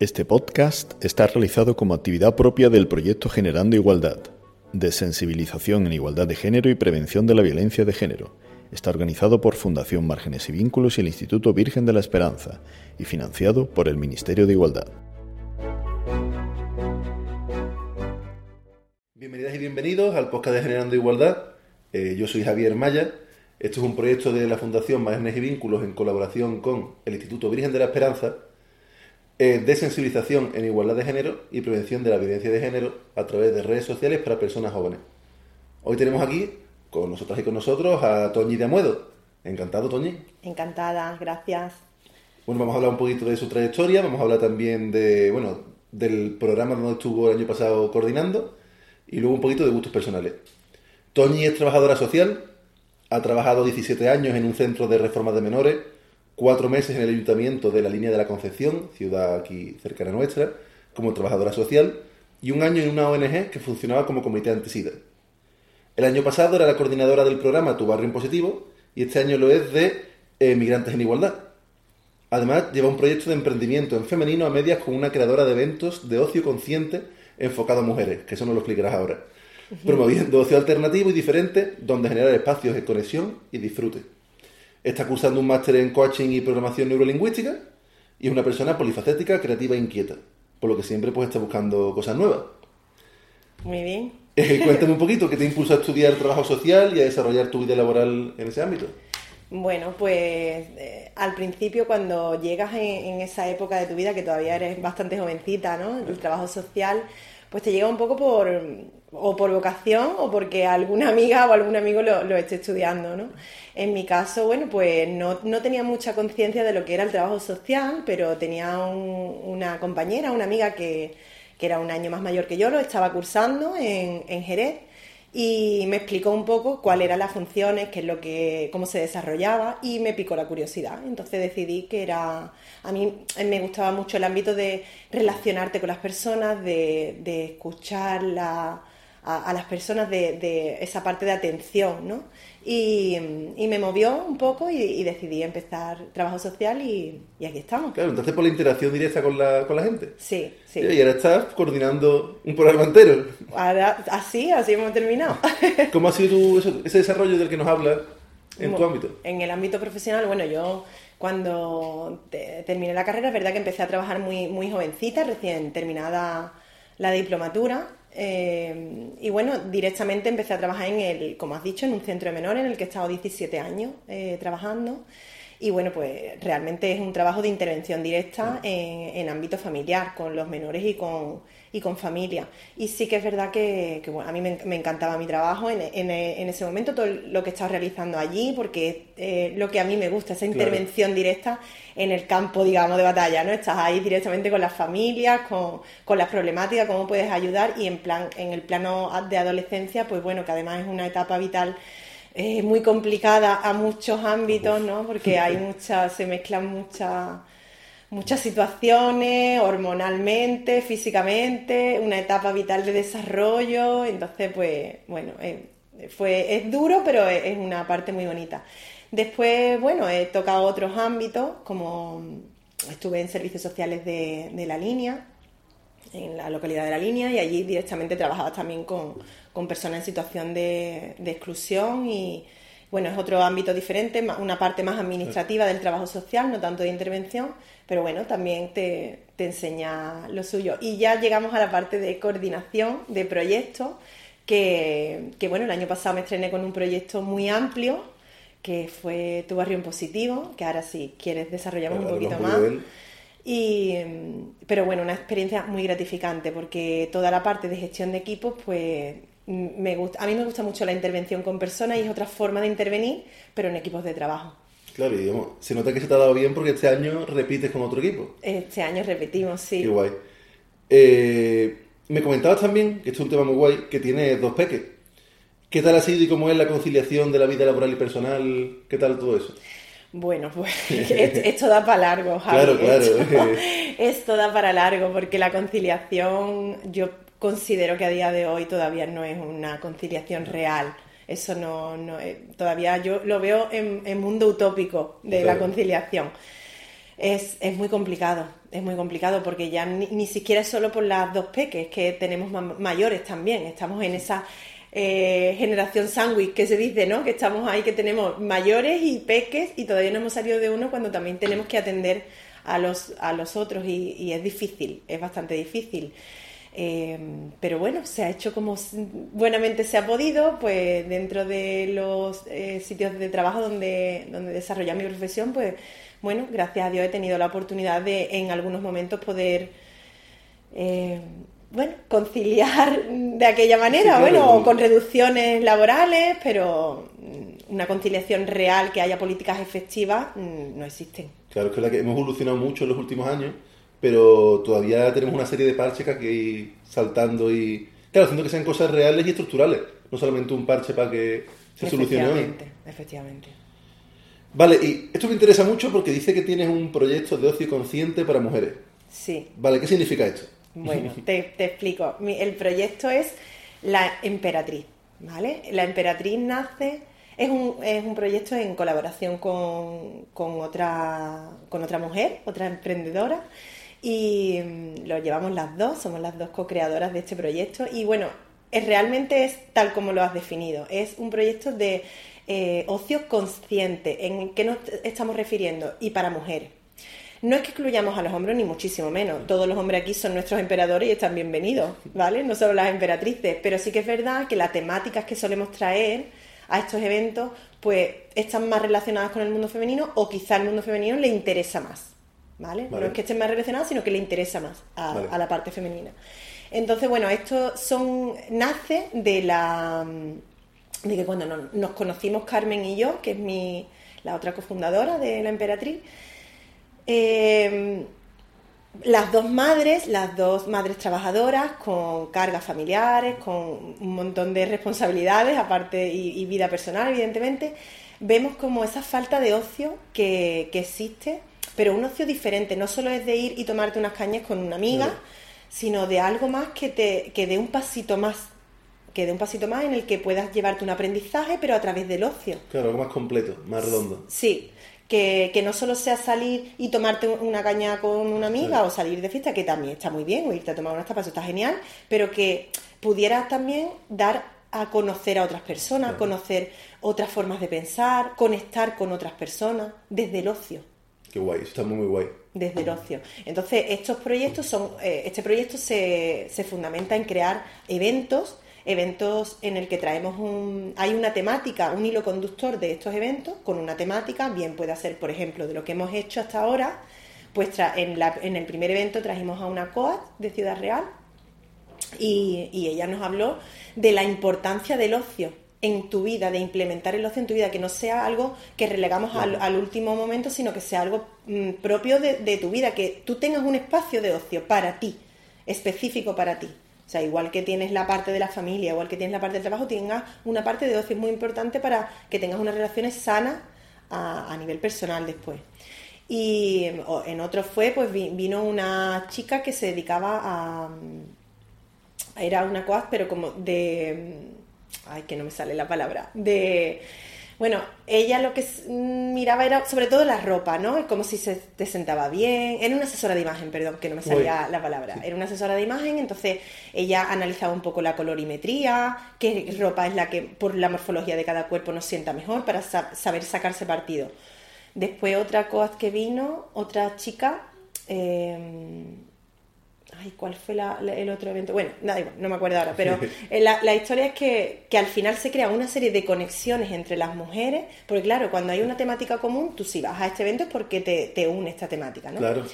Este podcast está realizado como actividad propia del proyecto Generando Igualdad, de sensibilización en igualdad de género y prevención de la violencia de género. Está organizado por Fundación Márgenes y Vínculos y el Instituto Virgen de la Esperanza y financiado por el Ministerio de Igualdad. Bienvenidas y bienvenidos al podcast de Generando Igualdad. Eh, yo soy Javier Maya. Esto es un proyecto de la Fundación Márgenes y Vínculos en colaboración con el Instituto Virgen de la Esperanza eh, de sensibilización en igualdad de género y prevención de la violencia de género a través de redes sociales para personas jóvenes. Hoy tenemos aquí con nosotros y con nosotros a Toñi de Amuedo. Encantado, Toñi. Encantada, gracias. Bueno, vamos a hablar un poquito de su trayectoria, vamos a hablar también de, bueno, del programa donde estuvo el año pasado coordinando y luego un poquito de gustos personales. Toñi es trabajadora social, ha trabajado 17 años en un centro de reforma de menores cuatro meses en el ayuntamiento de la línea de la Concepción, ciudad aquí cercana nuestra, como trabajadora social, y un año en una ONG que funcionaba como comité antisida. El año pasado era la coordinadora del programa Tu Barrio en Positivo y este año lo es de eh, Migrantes en Igualdad. Además, lleva un proyecto de emprendimiento en femenino a medias con una creadora de eventos de ocio consciente enfocado a mujeres, que eso no lo explicarás ahora, promoviendo ocio alternativo y diferente donde generar espacios de conexión y disfrute. Está cursando un máster en coaching y programación neurolingüística y es una persona polifacética, creativa e inquieta, por lo que siempre pues está buscando cosas nuevas. Muy bien. Eh, cuéntame un poquito, ¿qué te impulsa a estudiar trabajo social y a desarrollar tu vida laboral en ese ámbito? Bueno, pues eh, al principio cuando llegas en, esa época de tu vida, que todavía eres bastante jovencita, ¿no? El trabajo social, pues te llega un poco por, o por vocación o porque alguna amiga o algún amigo lo, lo esté estudiando, ¿no? En mi caso, bueno, pues no, tenía mucha conciencia de lo que era el trabajo social, pero tenía una compañera, una amiga que, era un año más mayor que yo, lo estaba cursando en, en Jerez y me explicó un poco cuáles eran las funciones, qué es lo que, cómo se desarrollaba y me picó la curiosidad. Entonces decidí que era, a mí me gustaba mucho el ámbito de relacionarte con las personas, de, de escuchar la, a, las personas de, esa parte de atención, ¿no? Y, me movió un poco y, decidí empezar trabajo social y, aquí estamos. Claro, entonces por la interacción directa con la, con la gente. Sí, sí. Y ahora estás coordinando un programa entero. Ahora, así, así hemos terminado. ¿Cómo ha sido ese desarrollo del que nos hablas en tu ámbito? En el ámbito profesional, bueno, yo cuando terminé la carrera, es verdad que empecé a trabajar muy, muy jovencita, recién terminada la diplomatura eh, y bueno, directamente empecé a trabajar en el, como has dicho, en un centro de menores en el que he estado 17 años eh, trabajando. Y bueno, pues realmente es un trabajo de intervención directa en, en ámbito familiar, con los menores y con, y con familia. Y sí que es verdad que, bueno, a mí me, encantaba mi trabajo en, en, ese momento, todo lo que estaba realizando allí, porque eh, lo que a mí me gusta, esa intervención directa en el campo, digamos, de batalla, ¿no? Estás ahí directamente con las familias, con, con las problemáticas, cómo puedes ayudar y en, plan, en el plano de adolescencia, pues bueno, que además es una etapa vital eh, muy complicada a muchos ámbitos, ¿no? Porque hay muchas, se mezclan muchas muchas situaciones, hormonalmente, físicamente, una etapa vital de desarrollo, entonces pues bueno, eh, fue, es duro, pero es, una parte muy bonita. Después, bueno, he tocado otros ámbitos, como estuve en servicios sociales de, la línea, en la localidad de la línea, y allí directamente trabajaba también con, personas en situación de exclusión y, bueno, es otro ámbito diferente, una parte más administrativa del trabajo social, no tanto de intervención, pero bueno, también te, enseña lo suyo. Y ya llegamos a la parte de coordinación de proyectos, que, bueno, el año pasado me estrené con un proyecto muy amplio, que fue Tu Barrio en Positivo, que ahora si quieres desarrollamos un poquito más. Y, pero bueno, una experiencia muy gratificante porque toda la parte de gestión de equipos, pues me gusta, a mí me gusta mucho la intervención con personas y es otra forma de intervenir, pero en equipos de trabajo. Claro, y digamos, se nota que se te ha dado bien porque este año repites con otro equipo. Este año repetimos, sí. Qué guay. Eh, me comentabas también, que esto es un tema muy guay, que tiene dos peques. ¿Qué tal ha sido y cómo es la conciliación de la vida laboral y personal? ¿Qué tal todo eso? Bueno, pues esto, da para largo, Javi. Claro, claro. esto da para largo porque la conciliación, yo considero que a día de hoy todavía no es una conciliación real. Eso no, no todavía yo lo veo en, mundo utópico de la conciliación. es, es muy complicado, es muy complicado porque ya ni, ni siquiera es solo por las dos peques, que tenemos ma- mayores también, estamos en esa eh, generación sándwich que se dice, ¿no? Que estamos ahí, que tenemos mayores y peques y todavía no hemos salido de uno cuando también tenemos que atender a los, a los otros y, y es difícil, es bastante difícil. Eh, pero bueno, se ha hecho como buenamente se ha podido, pues dentro de los eh, sitios de trabajo donde, donde desarrollar mi profesión, pues bueno, gracias a Dios he tenido la oportunidad de en algunos momentos poder, eh, bueno, conciliar de aquella manera, claro. bueno, o con reducciones laborales, pero una conciliación real, que haya políticas efectivas, mm, no existen. Claro, es que, la que hemos evolucionado mucho en los últimos años, pero todavía tenemos una serie de parches que hay que ir saltando y, claro, haciendo que sean cosas reales y estructurales, no solamente un parche para que se solucione. Efectivamente, efectivamente. Vale, y esto me interesa mucho porque dice que tienes un proyecto de ocio consciente para mujeres. Sí. Vale, ¿qué significa esto? Bueno, te, te explico. Mi- el proyecto es La Emperatriz, ¿vale? La Emperatriz nace, es un, es un proyecto en colaboración con, con otra, con otra mujer, otra emprendedora, y mm, lo llevamos las dos, somos las dos co-creadoras de este proyecto, y bueno, es, realmente es tal como lo has definido, es un proyecto de eh, ocio consciente, ¿en qué nos estamos refiriendo? Y para mujeres. No es que excluyamos a los hombres, ni muchísimo menos. Todos los hombres aquí son nuestros emperadores y están bienvenidos, ¿vale? No solo las emperatrices. Pero sí que es verdad que las temáticas que solemos traer a estos eventos, pues están más relacionadas con el mundo femenino o quizá el mundo femenino le interesa más, ¿vale? Vale. No es que estén más relacionadas, sino que le interesa más a, Vale. a la parte femenina. Entonces, bueno, esto son nace de la de que cuando no- nos conocimos Carmen y yo, que es mi la otra cofundadora de la Emperatriz, eh, las dos madres, las dos madres trabajadoras con cargas familiares, con un montón de responsabilidades, aparte y, y vida personal, evidentemente, vemos como esa falta de ocio que, que existe, pero un ocio diferente, no solo es de ir y tomarte unas cañas con una amiga, sino de algo más que te que dé un pasito más, que dé un pasito más en el que puedas llevarte un aprendizaje, pero a través del ocio. Claro, algo más completo, más redondo. Sí, que, que no solo sea salir y tomarte una caña con una amiga Claro. o salir de fiesta, que también está muy bien, o irte a tomar unas tapas, eso está genial, pero que pudieras también dar a conocer a otras personas, Claro. conocer otras formas de pensar, conectar con otras personas desde el ocio Qué guay, está muy, muy guay. desde el ocio. Entonces, estos proyectos son, eh, este proyecto se, se fundamenta en crear eventos, eventos en el que traemos un, hay una temática, un hilo conductor de estos eventos con una temática, bien puede ser, por ejemplo, de lo que hemos hecho hasta ahora, pues en, la- en el primer evento trajimos a una COAT de Ciudad Real y, y ella nos habló de la importancia del ocio en tu vida, de implementar el ocio en tu vida, que no sea algo que relegamos al, al último momento, sino que sea algo mm, propio de, de tu vida, que tú tengas un espacio de ocio para ti, específico para ti. O sea, igual que tienes la parte de la familia, igual que tienes la parte del trabajo, tengas una parte de ocio. Muy importante para que tengas unas relaciones sanas a, a nivel personal después. Y en otro fue, pues vi- vino una chica que se dedicaba a, era una coaz, pero como de. Ay, que no me sale la palabra. De. Bueno, ella lo que miraba era sobre todo la ropa, ¿no? Es como si se te sentaba bien. Era una asesora de imagen, perdón, que no me salía la palabra. Era una asesora de imagen, entonces ella analizaba un poco la colorimetría, qué ropa es la que por la morfología de cada cuerpo nos sienta mejor para sa- saber sacarse partido. Después otra coaz que vino, otra chica. eh, Ay, ¿cuál fue la- la- el otro evento? Bueno, nada, igual, no me acuerdo ahora, pero eh, la, la historia es que, que al final se crea una serie de conexiones entre las mujeres, porque claro, cuando hay una temática común, tú si vas a este evento es porque te, te une esta temática, ¿no? Claro.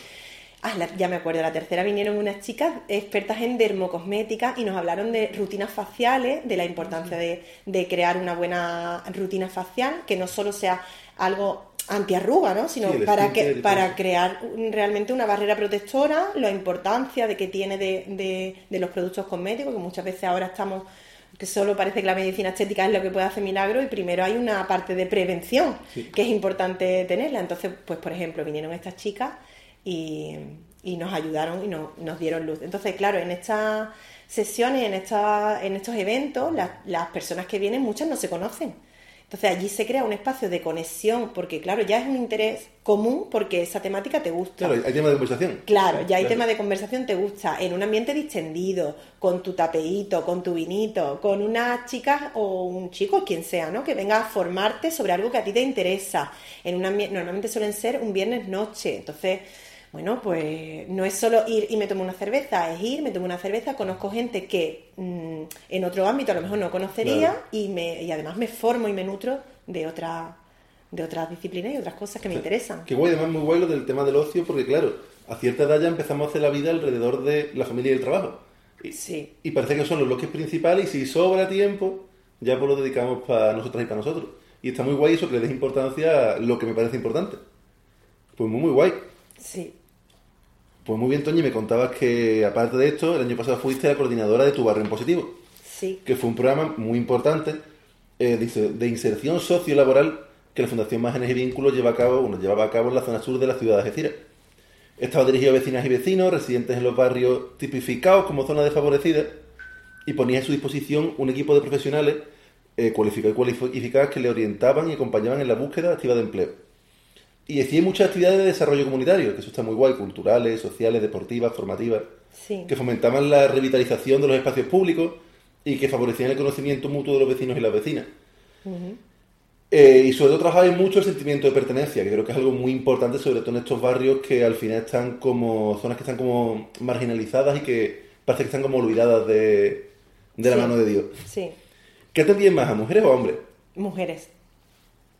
Ah, la- ya me acuerdo, la tercera vinieron unas chicas expertas en dermocosmética y nos hablaron de rutinas faciales, de la importancia de, de crear una buena rutina facial, que no solo sea algo antiarruga, ¿no? sino Sí, para, que, para crear realmente una barrera protectora, la importancia de que tiene de, de- de los productos cosméticos, que muchas veces ahora estamos que solo parece que la medicina estética es lo que puede hacer milagro y primero hay una parte de prevención Sí. que es importante tenerla. Entonces, pues por ejemplo, vinieron estas chicas y, y nos ayudaron y nos, nos dieron luz. Entonces, claro, en estas sesiones, en, esta, en estos eventos, las, las personas que vienen, muchas no se conocen. Entonces allí se crea un espacio de conexión, porque claro, ya es un interés común porque esa temática te gusta. Claro, hay tema de conversación. Claro, ya hay tema de conversación, te gusta, en un ambiente distendido, con tu tapeíto, con tu vinito, con una chica o un chico, quien sea, ¿no? Que venga a formarte sobre algo que a ti te interesa. En un normalmente suelen ser un viernes noche, entonces bueno, pues no es solo ir y me tomo una cerveza, es ir, me tomo una cerveza, conozco gente que mm, en otro ámbito a lo mejor no conocería y, me, y además me formo y me nutro de otra de otras disciplinas y otras cosas que me interesan. Qué guay, además muy guay lo del tema del ocio, porque claro, a cierta edad ya empezamos a hacer la vida alrededor de la familia y el trabajo. Y, sí. y parece que son los bloques principales y si sobra tiempo, ya pues lo dedicamos para nosotros y para nosotros. Y está muy guay eso que le des importancia a lo que me parece importante. Pues muy, muy guay. Sí. Pues muy bien, Toñi, me contabas que aparte de esto, el año pasado fuiste la coordinadora de Tu Barrio en Positivo. Sí. Que fue un programa muy importante eh, de inserción sociolaboral que la Fundación Márgenes y Vínculos lleva a cabo, bueno, llevaba a cabo en la zona sur de la ciudad de Algeciras. Estaba dirigido a vecinas y vecinos, residentes en los barrios tipificados como zonas desfavorecidas, y ponía a su disposición un equipo de profesionales eh, cualificados y cualificadas que le orientaban y acompañaban en la búsqueda activa de empleo. Y hacía muchas actividades de desarrollo comunitario, que eso está muy guay, culturales, sociales, deportivas, formativas, que fomentaban la revitalización de los espacios públicos y que favorecían el conocimiento mutuo de los vecinos y las vecinas. Eh, y sobre todo trabajaba mucho el sentimiento de pertenencia, que creo que es algo muy importante, sobre todo en estos barrios que al final están como zonas que están como marginalizadas y que parece que están como olvidadas de, la mano de Dios. Sí. ¿Qué atendían más, a mujeres o a hombres? Mujeres.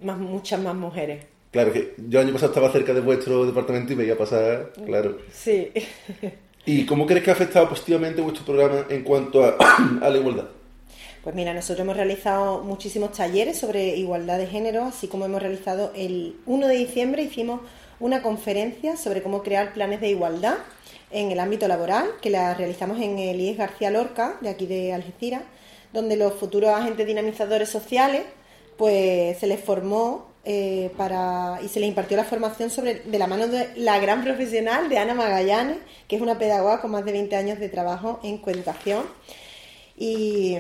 Más, muchas más mujeres. Claro, que yo el año pasado estaba cerca de vuestro departamento y veía pasar, claro. Sí. ¿Y cómo crees que ha afectado positivamente vuestro programa en cuanto a, la igualdad? Pues mira, nosotros hemos realizado muchísimos talleres sobre igualdad de género, así como hemos realizado el 1 de diciembre hicimos una conferencia sobre cómo crear planes de igualdad en el ámbito laboral, que la realizamos en el IES García Lorca, de aquí de Algeciras, donde los futuros agentes dinamizadores sociales, pues se les formó eh, y se le impartió la formación sobre, de la mano de la gran profesional de Ana Magallanes, que es una pedagoga con más de 20 años de trabajo en coeducación. Y,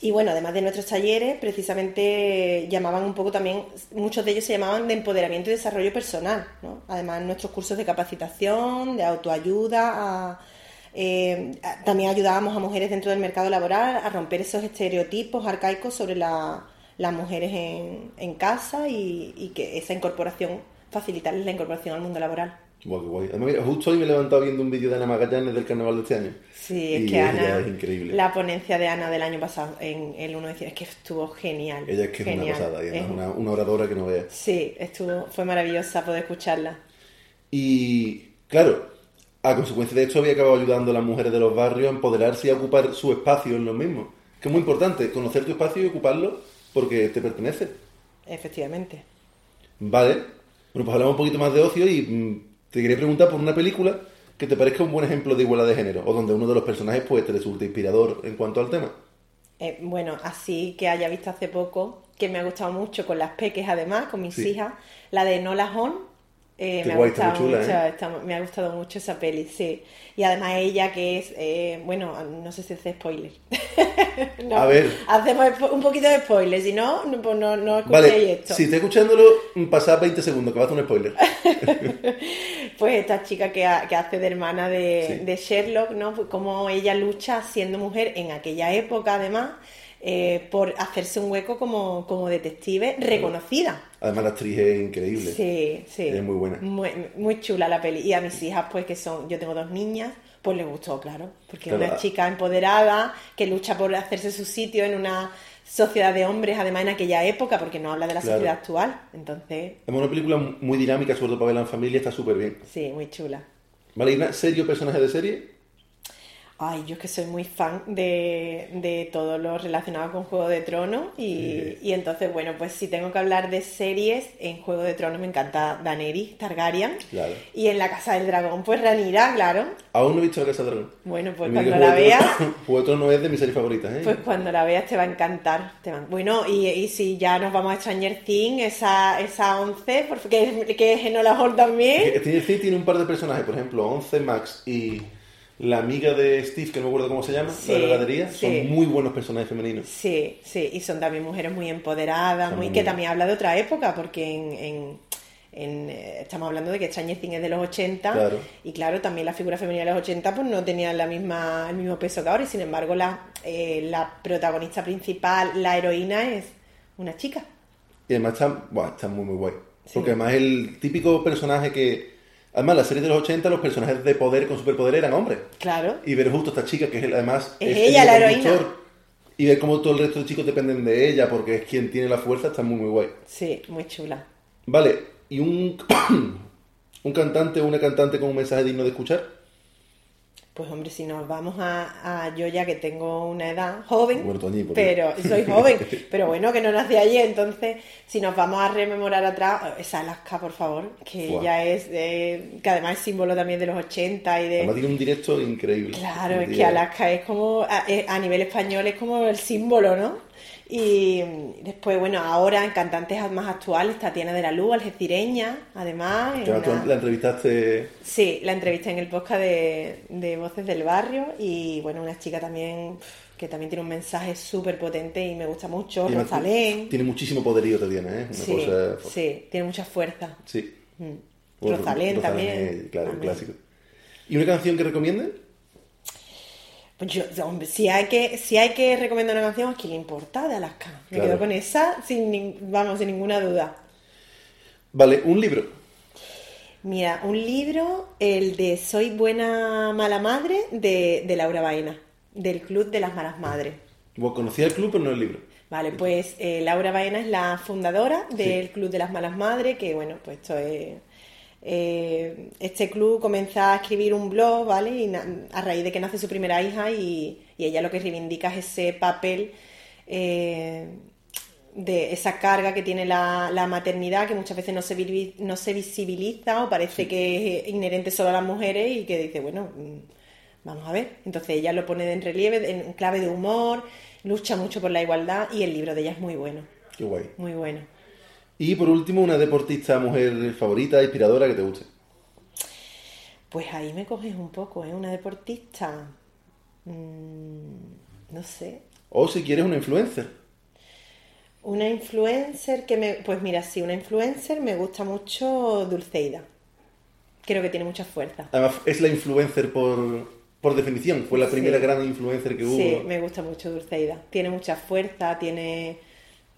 y bueno, además de nuestros talleres, precisamente llamaban un poco también, muchos de ellos se llamaban de empoderamiento y desarrollo personal. ¿no? Además, nuestros cursos de capacitación, de autoayuda, eh, también ayudábamos a mujeres dentro del mercado laboral a romper esos estereotipos arcaicos sobre la, las mujeres en, casa y, que esa incorporación, facilitarles la incorporación al mundo laboral. Guay, guay. Además, justo hoy me he levantado viendo un vídeo de Ana Magallanes del carnaval de este año. Sí, es que Ana, es increíble. la ponencia de Ana del año pasado en el 1 de es que estuvo genial. Ella es que es una pasada, es una, una, oradora que no veas. Sí, estuvo, fue maravillosa poder escucharla. Y claro, a consecuencia de esto había acabado ayudando a las mujeres de los barrios a empoderarse y a ocupar su espacio en lo mismo. Que es muy importante, conocer tu espacio y ocuparlo porque te pertenece. Efectivamente. Vale. Bueno, pues hablamos un poquito más de ocio y mm, te quería preguntar por una película que te parezca un buen ejemplo de igualdad de género o donde uno de los personajes pues te resulte inspirador en cuanto al tema. Eh, bueno, así que haya visto hace poco, que me ha gustado mucho con las peques además, con mis hijas, la de Nola Hon, eh, me, ha gustado mucho, ¿eh? me ha gustado mucho esa peli, sí. Y además ella que es, eh, bueno, no sé si hace spoiler. a ver. Hacemos un poquito de spoiler, si no, no, pues no, no escuchéis vale, esto. Si está escuchándolo, pasad 20 segundos, que va a hacer un spoiler. pues esta chica que, que hace de hermana de, de Sherlock, ¿no? Pues como ella lucha siendo mujer en aquella época, además eh, por hacerse un hueco como, como detective reconocida. Además la actriz es increíble. Sí, sí. Es muy buena. Muy, chula la peli. Y a mis hijas, pues que son, yo tengo dos niñas, pues les gustó, claro. Porque es una chica empoderada que lucha por hacerse su sitio en una sociedad de hombres, además en aquella época, porque no habla de la sociedad actual. Entonces... Es una película muy dinámica, sobre todo para verla en familia, está súper bien. Sí, muy chula. ¿Vale? ¿Y una serie o personaje de serie? Ay, yo que soy muy fan de, de todo lo relacionado con Juego de Tronos y, y, entonces, bueno, pues si tengo que hablar de series, en Juego de Tronos me encanta Daenerys Targaryen claro. y en La Casa del Dragón, pues Ranira, claro. Aún no he visto La Casa del Dragón. Bueno, pues cuando la veas... Juego de Tronos es de mis series favoritas, ¿eh? Pues cuando la veas te va a encantar. Te Bueno, y, y, si ya nos vamos a Stranger Things, esa, esa 11, porque, que es Enola Hall también. Stranger Things tiene un par de personajes, por ejemplo, 11 Max y la amiga de Steve, que no me acuerdo cómo se llama, Sí, la de la heladería, sí. son muy buenos personajes femeninos. Sí, sí, y son también mujeres muy empoderadas, Son muy, que bien. también habla de otra época, porque en, en- en, eh, estamos hablando de que Stranger Things es de los 80, Claro. y claro, también la figura femenina de los 80 pues no tenía la misma, el mismo peso que ahora, y sin embargo la, eh, la protagonista principal, la heroína, es una chica. Y además está, buah, está muy, muy guay. Sí. Porque además el típico personaje que... Además, la serie de los 80, los personajes de poder con superpoder eran hombres. Claro. Y ver justo a esta chica, que es el- además Es el ella la hilo heroína. Y ver cómo todo el resto de chicos dependen de ella, porque es quien tiene la fuerza, está muy, muy guay. Sí, muy chula. Vale, y un, un cantante o una cantante con un mensaje digno de escuchar. Pues hombre, si nos vamos a, a yo ya que tengo una edad joven, pero soy joven, pero bueno, que no nací allí, entonces si nos vamos a rememorar atrás, esa Alaska, por favor, que Buah. ella es, eh, que además es símbolo también de los 80 y de... Además tiene un directo increíble. Claro, es que Alaska es como, a, eh, a nivel español es como el símbolo, ¿no? Y después, bueno, ahora en cantantes más actuales, Tatiana de la Luz, algecireña, además. en una- la entrevistaste... Sí, la entrevisté en el podcast de, de Voces del Barrio y bueno, una chica también que también tiene un mensaje súper potente y me gusta mucho, y Rosalén. Tiene muchísimo poderío, Tatiana, ¿eh? Una Sí, cosa... sí, tiene mucha fuerza. Sí. Mm. Rosalén también. es, claro, un clásico. ¿Y una canción que recomiendes? Yo, hombre, si hay que, si hay que recomendar una canción, ¿a quién le importa de Alaska? Me Claro. quedo con esa, sin, vamos, sin ninguna duda. Vale, un libro. Mira, un libro, el de Soy buena mala madre, de, de Laura Baena, del Club de las Malas Madres. Bueno, conocía el club, pero no el libro. Vale, pues eh, Laura Baena es la fundadora del Sí. Club de las Malas Madres, que bueno, pues esto es... eh, este club comienza a escribir un blog, ¿vale? Y a raíz de que nace su primera hija y, y ella lo que reivindica es ese papel eh, de esa carga que tiene la, la maternidad, que muchas veces no se, vi- no se visibiliza o parece que es inherente solo a las mujeres y que dice, bueno, mm, vamos a ver. Entonces ella lo pone en relieve, en clave de humor, lucha mucho por la igualdad y el libro de ella es muy bueno, Qué guay. muy bueno. Y por último, una deportista mujer favorita, inspiradora, que te guste. Pues ahí me coges un poco, ¿eh? Una deportista. mm, no sé. O si quieres, una influencer. Una influencer que me. Pues mira, sí, una influencer me gusta mucho Dulceida. Creo que tiene mucha fuerza. Además, es la influencer por, por definición. Fue la Sí. primera gran influencer que hubo. Sí, me gusta mucho Dulceida. Tiene mucha fuerza, tiene...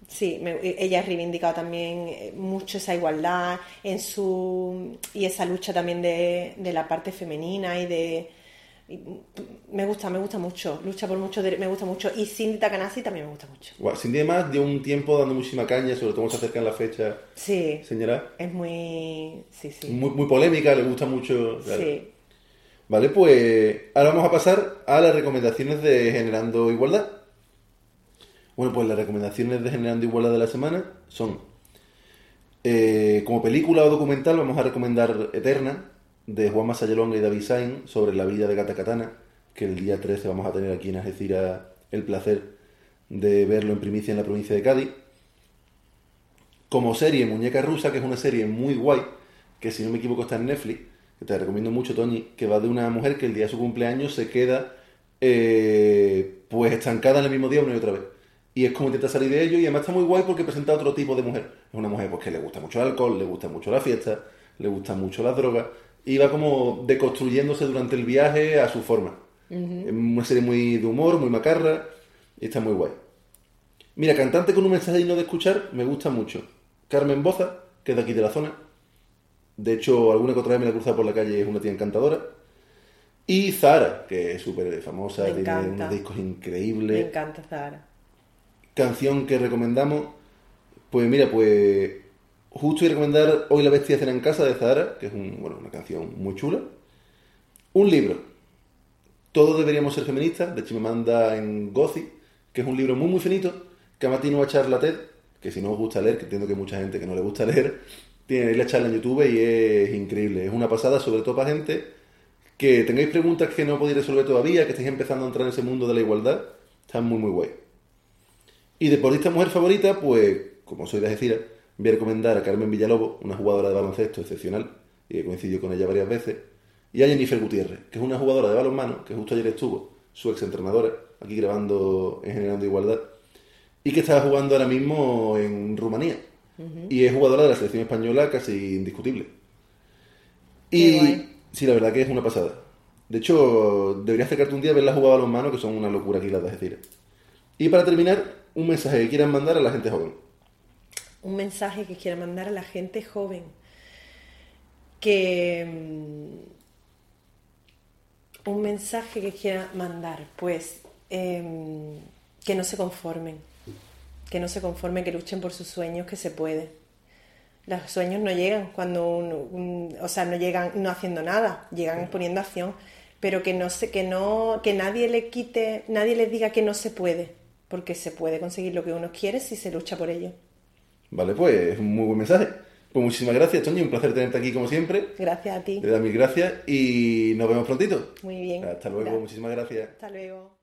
Sí, me- ella ha reivindicado también eh, mucho esa igualdad en su y esa lucha también de, de la parte femenina y de... y, me gusta, me gusta mucho. Lucha por mucho, me gusta mucho. Y Cindy Takanasi también me gusta mucho. Guau, Sin más, dio un tiempo dando muchísima caña, sobre todo se acercan la fecha, Sí, señora. es muy... Sí, sí. Muy, muy polémica, le gusta mucho. claro. Sí. Vale, pues ahora vamos a pasar a las recomendaciones de Generando Igualdad. Bueno, pues las recomendaciones de Generando Igualdad de la semana son, eh, como película o documental, vamos a recomendar Eterna, de Juan Masayalonga y David Sain, sobre la vida de Gata Katana, que el día 13 vamos a tener aquí en Algeciras el placer de verlo en primicia en la provincia de Cádiz. Como serie Muñeca Rusa, que es una serie muy guay, que si no me equivoco está en Netflix, que te recomiendo mucho, Tony, que va de una mujer que el día de su cumpleaños se queda eh, pues estancada en el mismo día una y otra vez. Y es como intenta salir de ello y además está muy guay porque presenta otro tipo de mujer. Es una mujer pues, que le gusta mucho el alcohol, le gusta mucho la fiesta, le gusta mucho las drogas y va como deconstruyéndose durante el viaje a su forma. Es una serie muy de humor, muy macarra y está muy guay. Mira, cantante con un mensaje digno de escuchar, me gusta mucho. Carmen Boza, que es de aquí de la zona. De hecho, alguna que otra vez me la he cruzado por la calle, es una tía encantadora. Y Zara, que es súper famosa, Me tiene encanta. unos discos Me increíbles. encanta Zahara. Canción que recomendamos, pues mira, pues justo a recomendar Hoy la bestia cena en casa de Zahara, que es un, bueno, una canción muy chula. Un libro, Todos deberíamos ser feministas, de Chimamanda en Gozi, que es un libro muy muy finito, que además tiene una charla TED, que si no os gusta leer, que entiendo que hay mucha gente que no le gusta leer, tiene la charla en YouTube y es increíble. Es una pasada, sobre todo para gente que tengáis preguntas que no podéis resolver todavía, que estáis empezando a entrar en ese mundo de la igualdad. Está muy muy guay. Y deportista mujer favorita, pues, como soy de Algeciras, voy a recomendar a Carmen Villalobos, una jugadora de baloncesto excepcional, y he coincidido con ella varias veces, y a Jennifer Gutiérrez, que es una jugadora de balonmano, que justo ayer estuvo, su exentrenadora, aquí grabando en Generando Igualdad, y que está jugando ahora mismo en Rumanía. Y es jugadora de la selección española casi indiscutible. Y sí, la verdad que es una pasada. De hecho, deberías acercarte un día a verla jugar a los manos, que son una locura aquí las de. Y para terminar, un mensaje que quieran mandar a la gente joven. Un mensaje que quieran mandar a la gente joven. Que. Mm, un mensaje que quiera mandar, pues. Em, que no se conformen. Que no se conformen, que luchen por sus sueños, que se puede. Los sueños no llegan cuando un, o sea, no llegan no haciendo nada, llegan poniendo acción, pero que no se, que no, que nadie le quite, nadie les diga que no se puede, porque se puede conseguir lo que uno quiere si se lucha por ello. Vale, pues es un muy buen mensaje. Pues muchísimas gracias, Toño, un placer tenerte aquí como siempre. Gracias a ti. Te da mil gracias y nos vemos prontito. Muy bien. Hasta luego, muchísimas gracias. Hasta luego.